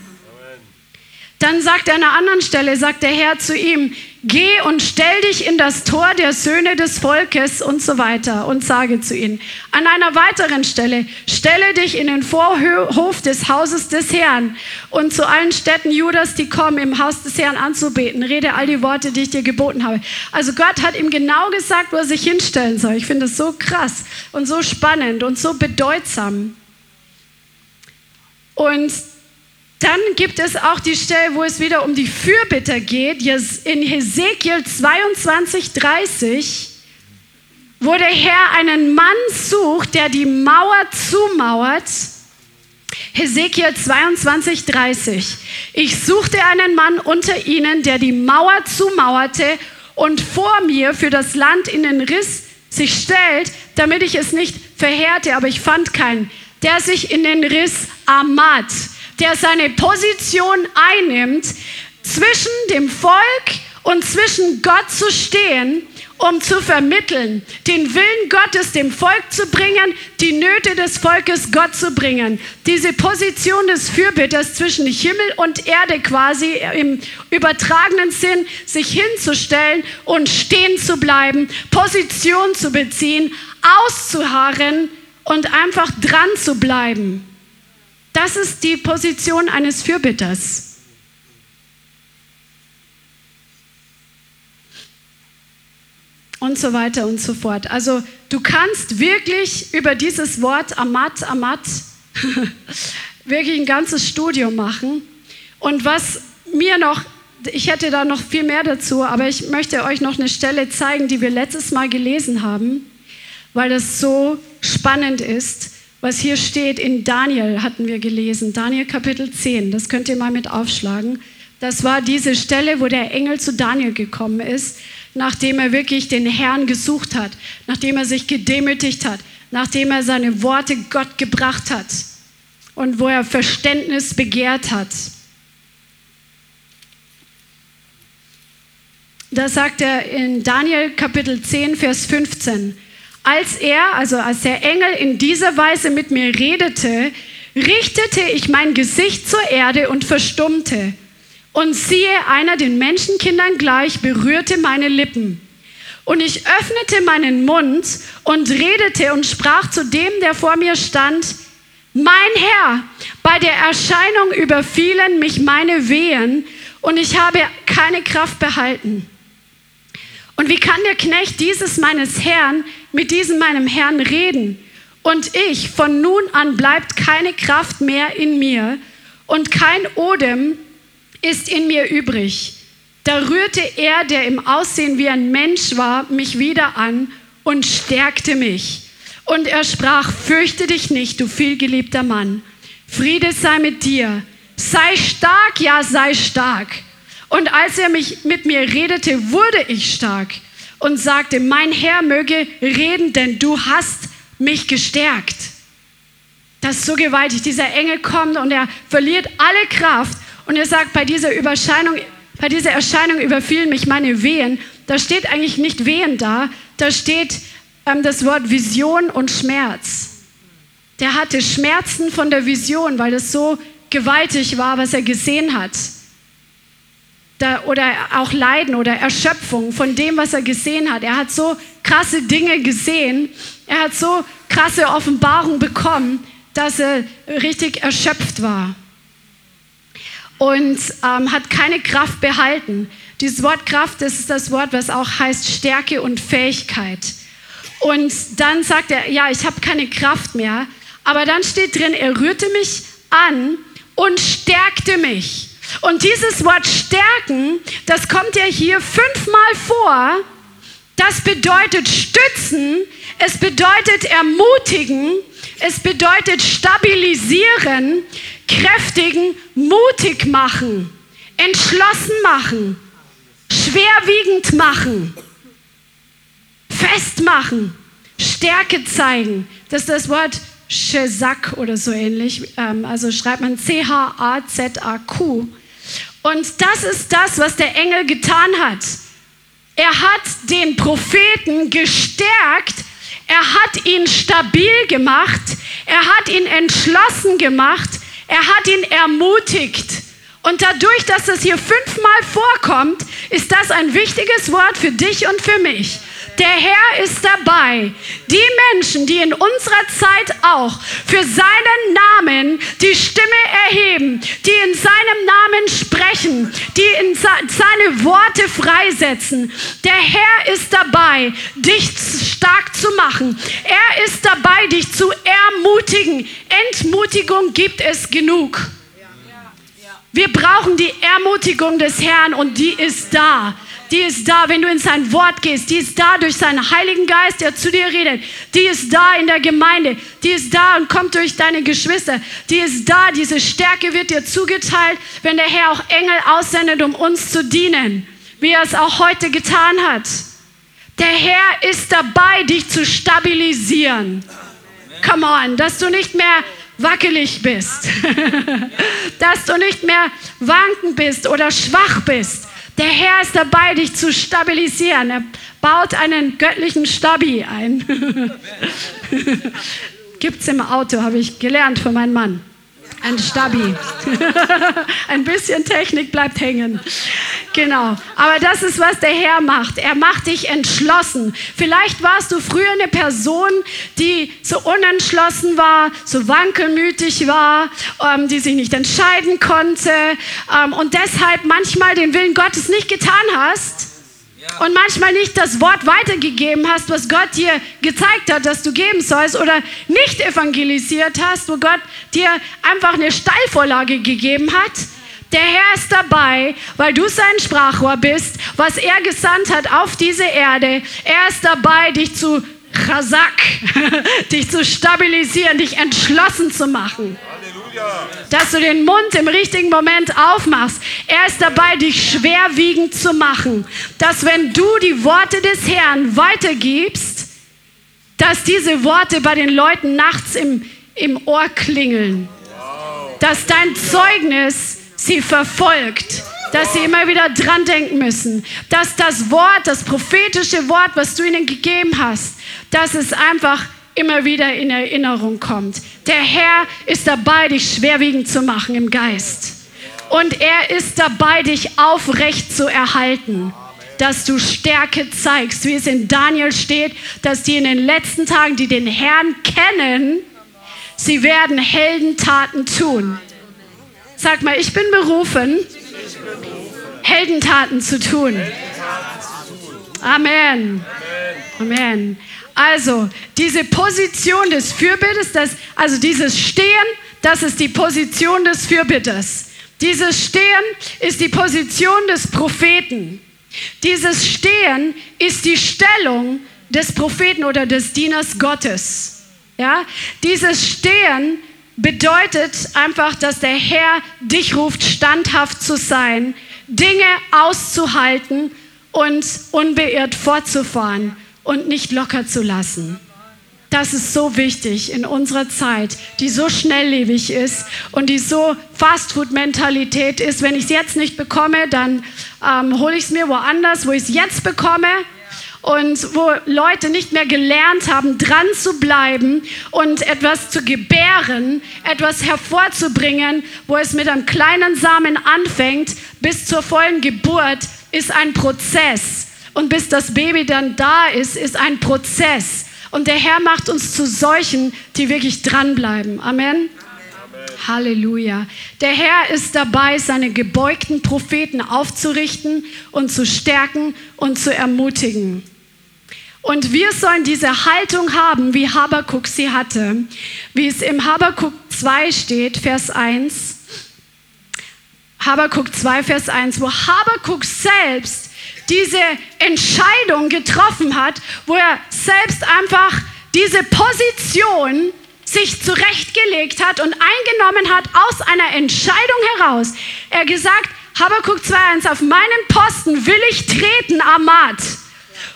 Dann sagt er an einer anderen Stelle, sagt der Herr zu ihm, Geh und stell dich in das Tor der Söhne des Volkes und so weiter und sage zu ihnen. An einer weiteren Stelle, stelle dich in den Vorhof des Hauses des Herrn und zu allen Städten Judas, die kommen, im Haus des Herrn anzubeten. Rede all die Worte, die ich dir geboten habe. Also Gott hat ihm genau gesagt, wo er sich hinstellen soll. Ich finde es so krass und so spannend und so bedeutsam. Und dann gibt es auch die Stelle, wo es wieder um die Fürbitter geht, in Hesekiel 22, 30, wo der Herr einen Mann sucht, der die Mauer zumauert. Hesekiel 22, 30. Ich suchte einen Mann unter ihnen, der die Mauer zumauerte und vor mir für das Land in den Riss sich stellt, damit ich es nicht verheerte, aber ich fand keinen, der sich in den Riss amat der seine Position einnimmt, zwischen dem Volk und zwischen Gott zu stehen, um zu vermitteln, den Willen Gottes dem Volk zu bringen, die Nöte des Volkes Gott zu bringen. Diese Position des Fürbitters zwischen Himmel und Erde quasi im übertragenen Sinn, sich hinzustellen und stehen zu bleiben, Position zu beziehen, auszuharren und einfach dran zu bleiben. Das ist die Position eines Fürbitters. Und so weiter und so fort. Also du kannst wirklich über dieses Wort Amat, Amat, wirklich ein ganzes Studium machen. Und was mir noch, ich hätte da noch viel mehr dazu, aber ich möchte euch noch eine Stelle zeigen, die wir letztes Mal gelesen haben, weil das so spannend ist was hier steht in Daniel, hatten wir gelesen, Daniel Kapitel 10, das könnt ihr mal mit aufschlagen. Das war diese Stelle, wo der Engel zu Daniel gekommen ist, nachdem er wirklich den Herrn gesucht hat, nachdem er sich gedemütigt hat, nachdem er seine Worte Gott gebracht hat und wo er Verständnis begehrt hat. Da sagt er in Daniel Kapitel 10, Vers 15, als er, also als der Engel in dieser Weise mit mir redete, richtete ich mein Gesicht zur Erde und verstummte. Und siehe, einer den Menschenkindern gleich berührte meine Lippen. Und ich öffnete meinen Mund und redete und sprach zu dem, der vor mir stand, mein Herr, bei der Erscheinung überfielen mich meine Wehen und ich habe keine Kraft behalten. Und wie kann der Knecht dieses meines Herrn mit diesem meinem Herrn reden? Und ich, von nun an bleibt keine Kraft mehr in mir und kein Odem ist in mir übrig. Da rührte er, der im Aussehen wie ein Mensch war, mich wieder an und stärkte mich. Und er sprach, fürchte dich nicht, du vielgeliebter Mann. Friede sei mit dir. Sei stark, ja, sei stark. Und als er mich, mit mir redete, wurde ich stark und sagte, mein Herr möge reden, denn du hast mich gestärkt. Das ist so gewaltig. Dieser Engel kommt und er verliert alle Kraft und er sagt, bei dieser Überscheinung, bei dieser Erscheinung überfielen mich meine Wehen. Da steht eigentlich nicht Wehen da, da steht ähm, das Wort Vision und Schmerz. der hatte Schmerzen von der Vision, weil es so gewaltig war, was er gesehen hat. Da, oder auch Leiden oder Erschöpfung von dem, was er gesehen hat. Er hat so krasse Dinge gesehen, er hat so krasse Offenbarung bekommen, dass er richtig erschöpft war und ähm, hat keine Kraft behalten. Dieses Wort Kraft, das ist das Wort, was auch heißt Stärke und Fähigkeit. Und dann sagt er, ja, ich habe keine Kraft mehr. Aber dann steht drin, er rührte mich an und stärkte mich. Und dieses Wort stärken, das kommt ja hier fünfmal vor. Das bedeutet stützen, es bedeutet ermutigen, es bedeutet stabilisieren, kräftigen, mutig machen, entschlossen machen, schwerwiegend machen, festmachen, Stärke zeigen. Das ist das Wort Shezak oder so ähnlich. Ähm, also schreibt man C-H-A-Z-A-Q. Und das ist das, was der Engel getan hat. Er hat den Propheten gestärkt, er hat ihn stabil gemacht, er hat ihn entschlossen gemacht, er hat ihn ermutigt. Und dadurch, dass das hier fünfmal vorkommt, ist das ein wichtiges Wort für dich und für mich. Der Herr ist dabei, die Menschen, die in unserer Zeit auch für seinen Namen die Stimme erheben, die in seinem Namen sprechen, die in seine Worte freisetzen. Der Herr ist dabei, dich stark zu machen. Er ist dabei, dich zu ermutigen. Entmutigung gibt es genug. Wir brauchen die Ermutigung des Herrn und die ist da die ist da, wenn du in sein Wort gehst, die ist da durch seinen Heiligen Geist, der zu dir redet, die ist da in der Gemeinde, die ist da und kommt durch deine Geschwister, die ist da, diese Stärke wird dir zugeteilt, wenn der Herr auch Engel aussendet, um uns zu dienen, wie er es auch heute getan hat. Der Herr ist dabei, dich zu stabilisieren. Come on, dass du nicht mehr wackelig bist, dass du nicht mehr wankend bist oder schwach bist, der Herr ist dabei, dich zu stabilisieren. Er baut einen göttlichen Stabi ein. Gibt es im Auto, habe ich gelernt von meinem Mann. Ein Stabi. Ein bisschen Technik bleibt hängen. Genau. Aber das ist, was der Herr macht. Er macht dich entschlossen. Vielleicht warst du früher eine Person, die so unentschlossen war, so wankelmütig war, ähm, die sich nicht entscheiden konnte ähm, und deshalb manchmal den Willen Gottes nicht getan hast und manchmal nicht das Wort weitergegeben hast, was Gott dir gezeigt hat, dass du geben sollst oder nicht evangelisiert hast, wo Gott dir einfach eine Steilvorlage gegeben hat. Der Herr ist dabei, weil du sein Sprachrohr bist, was er gesandt hat auf diese Erde. Er ist dabei, dich zu Chazak, dich zu stabilisieren, dich entschlossen zu machen. Dass du den Mund im richtigen Moment aufmachst. Er ist dabei, dich schwerwiegend zu machen. Dass wenn du die Worte des Herrn weitergibst, dass diese Worte bei den Leuten nachts im, im Ohr klingeln. Dass dein Zeugnis sie verfolgt dass sie immer wieder dran denken müssen, dass das Wort, das prophetische Wort, was du ihnen gegeben hast, dass es einfach immer wieder in Erinnerung kommt. Der Herr ist dabei, dich schwerwiegend zu machen im Geist. Und er ist dabei, dich aufrecht zu erhalten dass du Stärke zeigst, wie es in Daniel steht, dass die in den letzten Tagen, die den Herrn kennen, sie werden Heldentaten tun. Sag mal, ich bin berufen, Heldentaten zu tun. Amen. Amen. Also diese Position des Fürbitters, das, also dieses Stehen, das ist die Position des Fürbitters. Dieses Stehen ist die Position des Propheten. Dieses Stehen ist die Stellung des Propheten oder des Dieners Gottes. Ja? Dieses Stehen bedeutet einfach, dass der Herr dich ruft, standhaft zu sein, Dinge auszuhalten und unbeirrt fortzufahren und nicht locker zu lassen. Das ist so wichtig in unserer Zeit, die so schnelllebig ist und die so Fastfood-Mentalität ist. Wenn ich es jetzt nicht bekomme, dann ähm, hole ich es mir woanders, wo ich es jetzt bekomme. Und wo Leute nicht mehr gelernt haben, dran zu bleiben und etwas zu gebären, etwas hervorzubringen, wo es mit einem kleinen Samen anfängt, bis zur vollen Geburt, ist ein Prozess. Und bis das Baby dann da ist, ist ein Prozess. Und der Herr macht uns zu solchen, die wirklich dranbleiben. Amen. Halleluja. Der Herr ist dabei, seine gebeugten Propheten aufzurichten und zu stärken und zu ermutigen. Und wir sollen diese Haltung haben, wie Habakuk sie hatte, wie es im Habakuk 2 steht, Vers 1. Habakuk 2, Vers 1, wo Habakuk selbst diese Entscheidung getroffen hat, wo er selbst einfach diese Position sich zurechtgelegt hat und eingenommen hat aus einer Entscheidung heraus. Er gesagt, Habakkuk 2.1, auf meinen Posten will ich treten, Amat,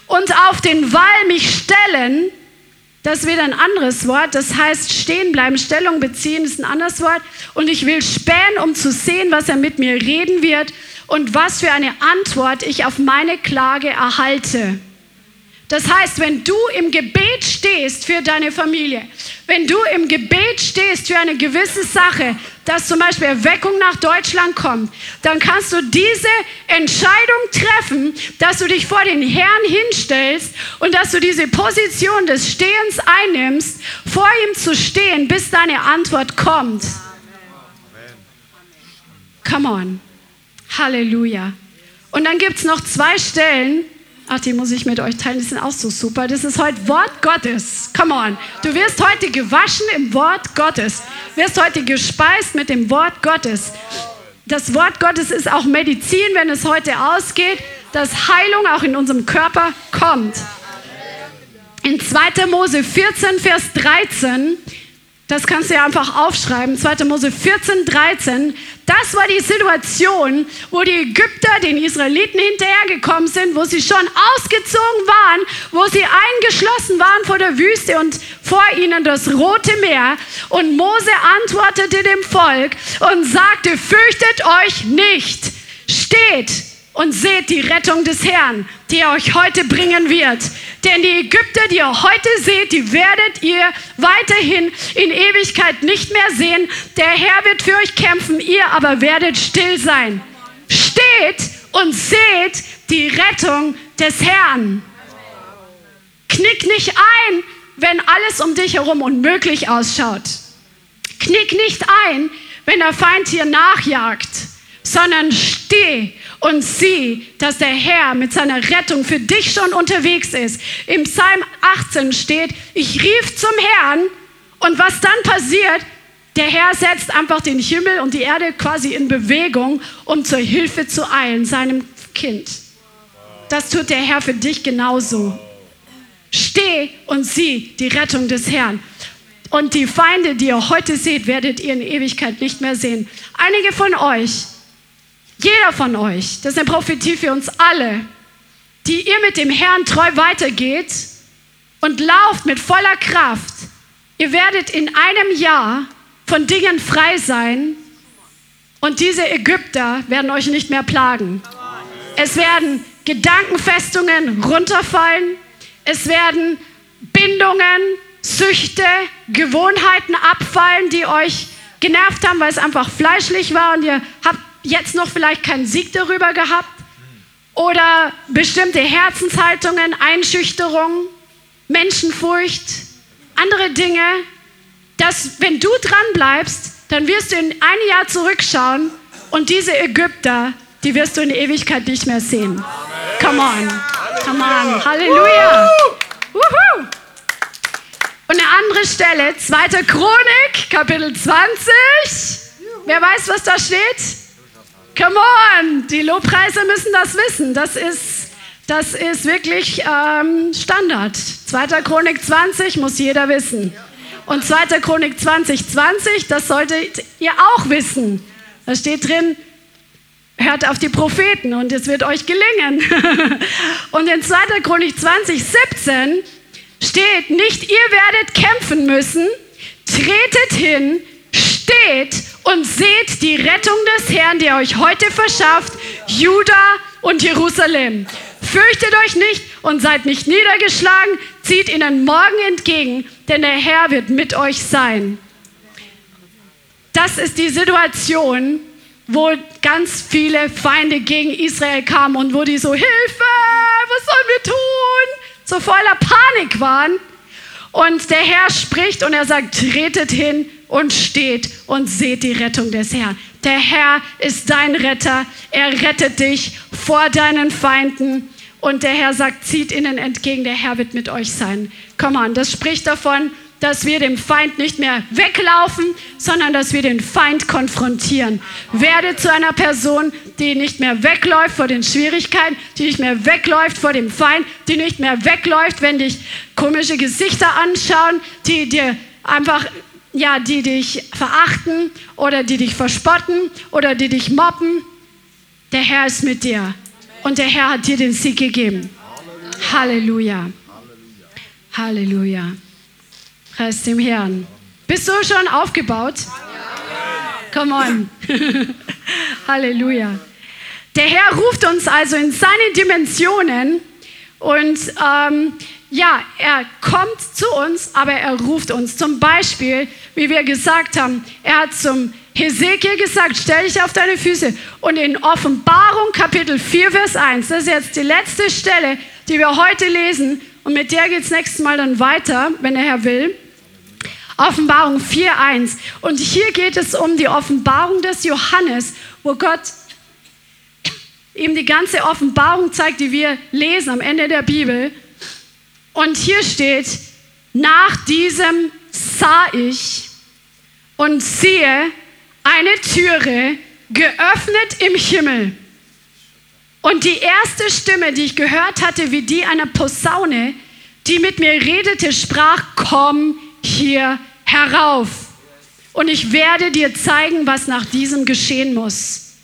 und auf den Wall mich stellen. Das ist wieder ein anderes Wort, das heißt stehen bleiben, Stellung beziehen ist ein anderes Wort. Und ich will spähen, um zu sehen, was er mit mir reden wird und was für eine Antwort ich auf meine Klage erhalte. Das heißt, wenn du im Gebet stehst für deine Familie, wenn du im Gebet stehst für eine gewisse Sache, dass zum Beispiel Erweckung nach Deutschland kommt, dann kannst du diese Entscheidung treffen, dass du dich vor den Herrn hinstellst und dass du diese Position des Stehens einnimmst, vor ihm zu stehen, bis deine Antwort kommt. Come on. Halleluja. Und dann gibt es noch zwei Stellen, Ach, die muss ich mit euch teilen, die sind auch so super. Das ist heute Wort Gottes. Come on. Du wirst heute gewaschen im Wort Gottes. Wirst heute gespeist mit dem Wort Gottes. Das Wort Gottes ist auch Medizin, wenn es heute ausgeht, dass Heilung auch in unserem Körper kommt. In 2. Mose 14, Vers 13 das kannst du ja einfach aufschreiben. 2. Mose 14, 13. Das war die Situation, wo die Ägypter den Israeliten hinterhergekommen sind, wo sie schon ausgezogen waren, wo sie eingeschlossen waren vor der Wüste und vor ihnen das Rote Meer. Und Mose antwortete dem Volk und sagte, fürchtet euch nicht, steht und seht die Rettung des Herrn, die er euch heute bringen wird. Denn die Ägypter, die ihr heute seht, die werdet ihr weiterhin in Ewigkeit nicht mehr sehen. Der Herr wird für euch kämpfen, ihr aber werdet still sein. Steht und seht die Rettung des Herrn. Knick nicht ein, wenn alles um dich herum unmöglich ausschaut. Knick nicht ein, wenn der Feind hier nachjagt, sondern steh und sieh, dass der Herr mit seiner Rettung für dich schon unterwegs ist. Im Psalm 18 steht, ich rief zum Herrn und was dann passiert, der Herr setzt einfach den Himmel und die Erde quasi in Bewegung, um zur Hilfe zu eilen, seinem Kind. Das tut der Herr für dich genauso. Steh und sieh die Rettung des Herrn. Und die Feinde, die ihr heute seht, werdet ihr in Ewigkeit nicht mehr sehen. Einige von euch jeder von euch, das ist eine Prophetie für uns alle, die ihr mit dem Herrn treu weitergeht und lauft mit voller Kraft. Ihr werdet in einem Jahr von Dingen frei sein und diese Ägypter werden euch nicht mehr plagen. Es werden Gedankenfestungen runterfallen. Es werden Bindungen, Süchte, Gewohnheiten abfallen, die euch genervt haben, weil es einfach fleischlich war und ihr habt jetzt noch vielleicht keinen Sieg darüber gehabt oder bestimmte Herzenshaltungen, Einschüchterung, Menschenfurcht, andere Dinge, dass wenn du dran bleibst, dann wirst du in ein Jahr zurückschauen und diese Ägypter, die wirst du in Ewigkeit nicht mehr sehen. Come on, come on, Halleluja. Woohoo. Und eine andere Stelle, 2. Chronik, Kapitel 20. Wer weiß, was da steht? Come on, die Lobpreise müssen das wissen. Das ist, das ist wirklich ähm, Standard. 2. Chronik 20 muss jeder wissen. Und 2. Chronik 20, 20, das solltet ihr auch wissen. Da steht drin, hört auf die Propheten und es wird euch gelingen. und in 2. Chronik 20, 17 steht, nicht ihr werdet kämpfen müssen, tretet hin, steht und seht die Rettung des Herrn, der euch heute verschafft, Juda und Jerusalem. Fürchtet euch nicht und seid nicht niedergeschlagen, zieht ihnen morgen entgegen, denn der Herr wird mit euch sein. Das ist die Situation, wo ganz viele Feinde gegen Israel kamen und wo die so, Hilfe, was sollen wir tun? So voller Panik waren. Und der Herr spricht und er sagt, tretet hin und steht und seht die Rettung des Herrn. Der Herr ist dein Retter. Er rettet dich vor deinen Feinden. Und der Herr sagt, zieht ihnen entgegen, der Herr wird mit euch sein. Komm on, das spricht davon, dass wir dem Feind nicht mehr weglaufen, sondern dass wir den Feind konfrontieren. Werde zu einer Person, die nicht mehr wegläuft vor den Schwierigkeiten, die nicht mehr wegläuft vor dem Feind, die nicht mehr wegläuft, wenn dich komische Gesichter anschauen, die dir einfach ja, die dich verachten oder die dich verspotten oder die dich mobben. Der Herr ist mit dir und der Herr hat dir den Sieg gegeben. Halleluja. Halleluja. Preis dem Herrn. Bist du schon aufgebaut? Come on. Halleluja. Der Herr ruft uns also in seine Dimensionen und ähm, ja, er kommt zu uns, aber er ruft uns. Zum Beispiel, wie wir gesagt haben, er hat zum Hesekiel gesagt, stell dich auf deine Füße. Und in Offenbarung Kapitel 4, Vers 1, das ist jetzt die letzte Stelle, die wir heute lesen. Und mit der geht es nächstes Mal dann weiter, wenn der Herr will. Offenbarung 4, 1. Und hier geht es um die Offenbarung des Johannes, wo Gott ihm die ganze Offenbarung zeigt, die wir lesen am Ende der Bibel. Und hier steht, nach diesem sah ich und siehe eine Türe geöffnet im Himmel. Und die erste Stimme, die ich gehört hatte, wie die einer Posaune, die mit mir redete, sprach, komm hier herauf. Und ich werde dir zeigen, was nach diesem geschehen muss.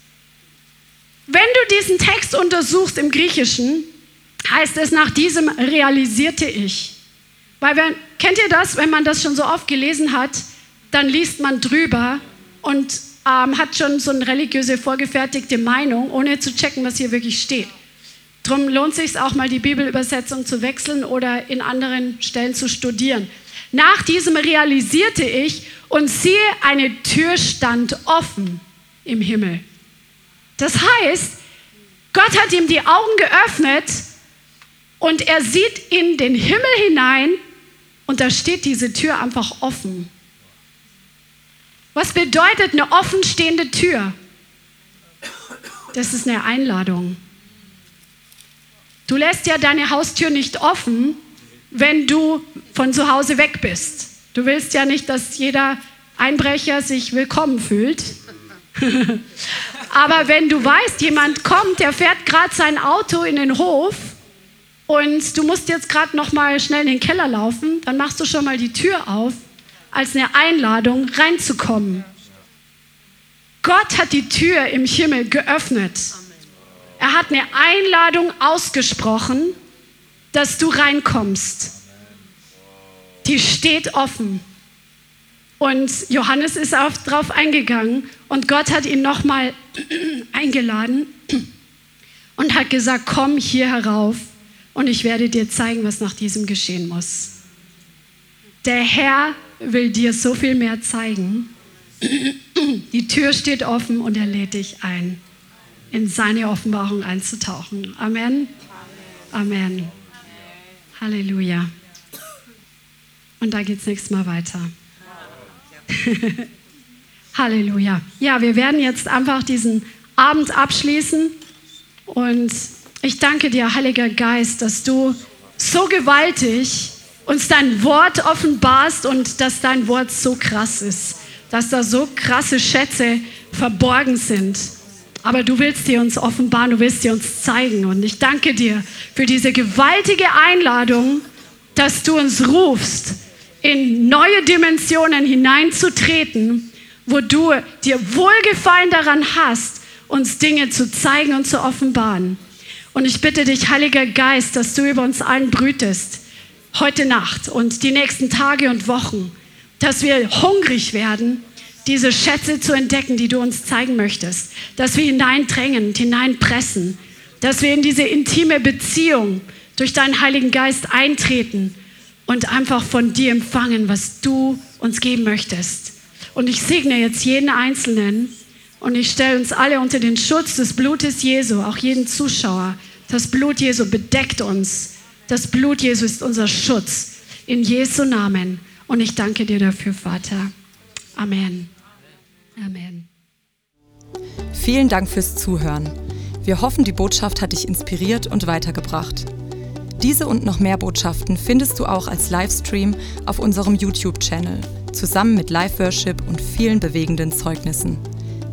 Wenn du diesen Text untersuchst im Griechischen, heißt es, nach diesem realisierte ich. Weil, wenn, kennt ihr das, wenn man das schon so oft gelesen hat, dann liest man drüber und ähm, hat schon so eine religiöse vorgefertigte Meinung, ohne zu checken, was hier wirklich steht. Darum lohnt sich auch mal die Bibelübersetzung zu wechseln oder in anderen Stellen zu studieren. Nach diesem realisierte ich und siehe, eine Tür stand offen im Himmel. Das heißt, Gott hat ihm die Augen geöffnet und er sieht in den Himmel hinein und da steht diese Tür einfach offen. Was bedeutet eine offenstehende Tür? Das ist eine Einladung. Du lässt ja deine Haustür nicht offen, wenn du von zu Hause weg bist. Du willst ja nicht, dass jeder Einbrecher sich willkommen fühlt. Aber wenn du weißt, jemand kommt, der fährt gerade sein Auto in den Hof und du musst jetzt gerade noch mal schnell in den Keller laufen, dann machst du schon mal die Tür auf, als eine Einladung reinzukommen. Gott hat die Tür im Himmel geöffnet. Er hat eine Einladung ausgesprochen, dass du reinkommst. Die steht offen. Und Johannes ist auch darauf eingegangen und Gott hat ihn nochmal eingeladen und hat gesagt, komm hier herauf und ich werde dir zeigen, was nach diesem geschehen muss. Der Herr will dir so viel mehr zeigen. Die Tür steht offen und er lädt dich ein, in seine Offenbarung einzutauchen. Amen. Amen. Halleluja. Und da geht es nächstes Mal weiter. Halleluja. Ja, wir werden jetzt einfach diesen Abend abschließen und ich danke dir, Heiliger Geist, dass du so gewaltig uns dein Wort offenbarst und dass dein Wort so krass ist, dass da so krasse Schätze verborgen sind. Aber du willst dir uns offenbaren, du willst dir uns zeigen. Und ich danke dir für diese gewaltige Einladung, dass du uns rufst, in neue Dimensionen hineinzutreten, wo du dir Wohlgefallen daran hast, uns Dinge zu zeigen und zu offenbaren. Und ich bitte dich, Heiliger Geist, dass du über uns allen brütest, heute Nacht und die nächsten Tage und Wochen, dass wir hungrig werden, diese Schätze zu entdecken, die du uns zeigen möchtest, dass wir hineindrängen und hineinpressen, dass wir in diese intime Beziehung durch deinen Heiligen Geist eintreten und einfach von dir empfangen, was du uns geben möchtest. Und ich segne jetzt jeden Einzelnen und ich stelle uns alle unter den Schutz des Blutes Jesu, auch jeden Zuschauer. Das Blut Jesu bedeckt uns. Das Blut Jesu ist unser Schutz. In Jesu Namen. Und ich danke dir dafür, Vater. Amen. Amen. Vielen Dank fürs Zuhören. Wir hoffen, die Botschaft hat dich inspiriert und weitergebracht. Diese und noch mehr Botschaften findest du auch als Livestream auf unserem YouTube-Channel, zusammen mit Live-Worship und vielen bewegenden Zeugnissen.